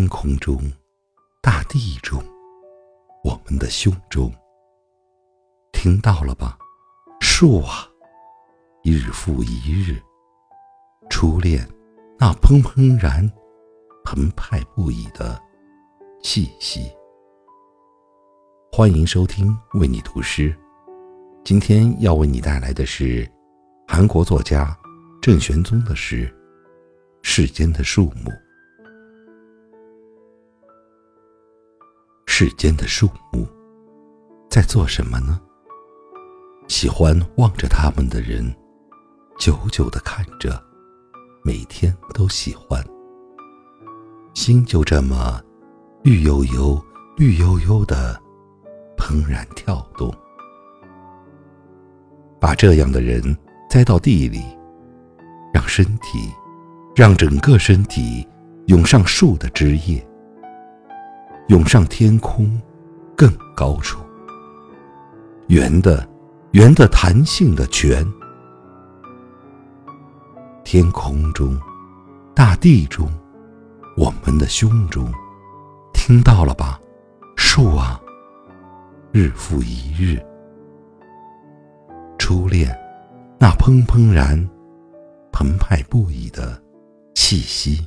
天空中，大地中，我们的胸中，听到了吧？树啊，日复一日，初恋那怦怦然、澎湃不已的气息。欢迎收听为你读诗，今天要为你带来的是韩国作家郑玄宗的诗《世间的树木》。世间的树木在做什么呢？喜欢望着他们的人，久久的看着，每天都喜欢，心就这么绿油油、绿油油的怦然跳动。把这样的人栽到地里，让身体，让整个身体涌上树的枝叶。涌上天空，更高处。圆的，圆的，弹性的泉。天空中，大地中，我们的胸中，听到了吧？树啊，日复一日。初恋，那怦怦然、澎湃不已的气息。